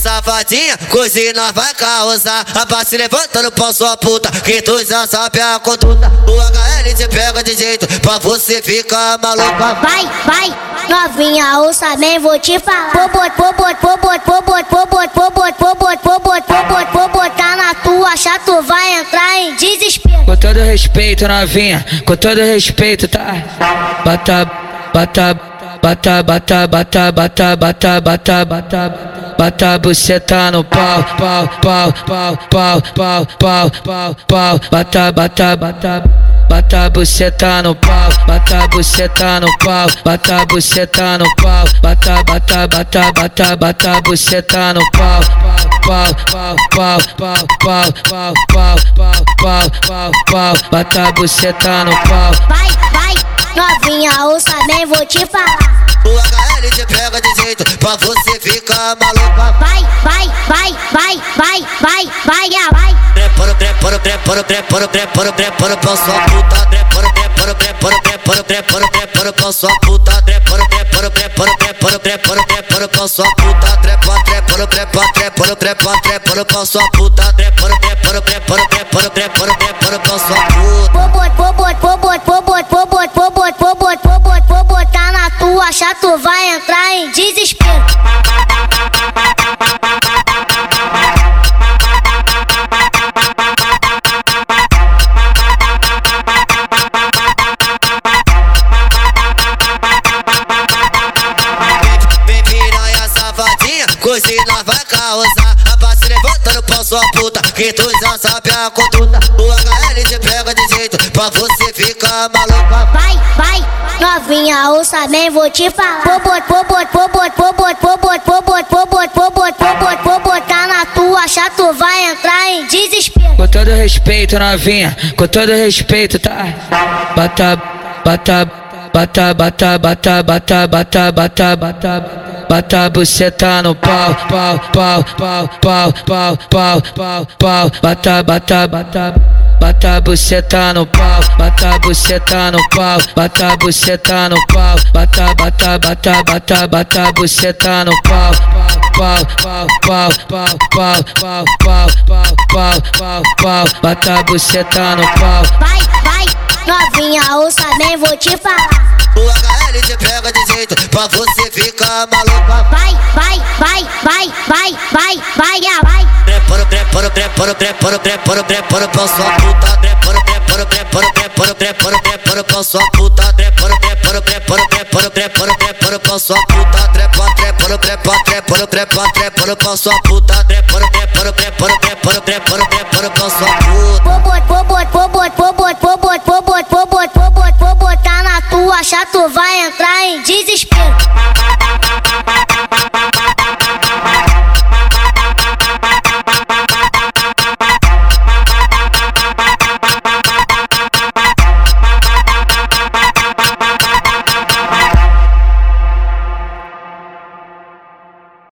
safadinha, nós vai causar. A se levantando pra sua puta, que tu já sabe a conduta. O HL te pega de jeito pra você ficar maluca. Vai, vai, novinha, ouça bem, vou te falar. Vou bot, vou bot, vou bot, vou bot, vou bot, vou bot, vou bot, vou bot, vou bot, vou botar na tua chato, vai entrar em desespero. Com todo respeito, novinha, com todo respeito, tá? Bata, bata, bata, bata, bata, bata, bata, bata, bata. Bata buceta no pau, pau, pau, pau, pau, pau, pau, pau, pau. Bata, bata, bata. Bata buceta no pau, bata buceta no pau, bata buceta no pau, bata, bata, bata, bata, bata buceta no pau, pau, pau, pau, pau, pau, pau, pau, pau, pau, pau, pau, bata buceta no pau. Vai, vai, novinha, ouça bem, vou te falar. O HL te pega de jeito pra você maluca. Vai, vai, vai, vai, vai, vai, vai, vai. Prepara, prepara, prepara, prepara, prepara, prepara pra sua puta. Prepara, prepara, prepara, prepara, prepara, prepara pra sua puta. Prepara, prepara, prepara, prepara, prepara, prepara pra sua puta. Trepa, prepara, prepara, prepara, prepara, prepara pra sua puta. Prepara, prepara, prepara, prepara, prepara, prepara pra sua puta. Vou bot, vou bot, vou bot, vou nós vai causar. A base levantando pra sua puta, que tu já sabe a conduta. O HL te pega de jeito pra você ficar maluca. Vai, vai, novinha, ouça bem, vou te falar. Vou bot, vou bot, vou bot, vou bot, vou bot, vou bot, vou bot, vou bot, vou bot, vou botar na tua chato, vai entrar em desespero. Com todo respeito, novinha, com todo respeito, tá? Bata, bata, bata, bata, bata, bata, bata, bata, bata. Bata buceta no pau, pau, pau, pau, pau, pau, pau, pau, pau. Bata, bata, bata. Bata buceta no pau, bata buceta no pau, bata buceta no pau, bata, bata, bata, bata, bata buceta no pau, pau, pau, pau, pau, pau, pau, pau, pau, pau, pau, pau, bata buceta no pau. Vai, vai, novinha, ouça bem, vou te falar. HL te pega de jeito pra você ficar maluca. Vai, vai, vai, vai, vai, vai, vai, vai. Prepara, prepara, prepara, prepara, prepara, prepara pra sua puta. Prepara, prepara, prepara, prepara, prepara, prepara pra sua puta. Prepara, prepara, prepara, prepara, prepara, prepara pra sua puta. Trepa, trepara, trepa, trepara, trepa, trepara pra sua puta. Prepara, prepara, prepara, prepara, prepara, prepara pra sua puta. chato vai entrar em desespero.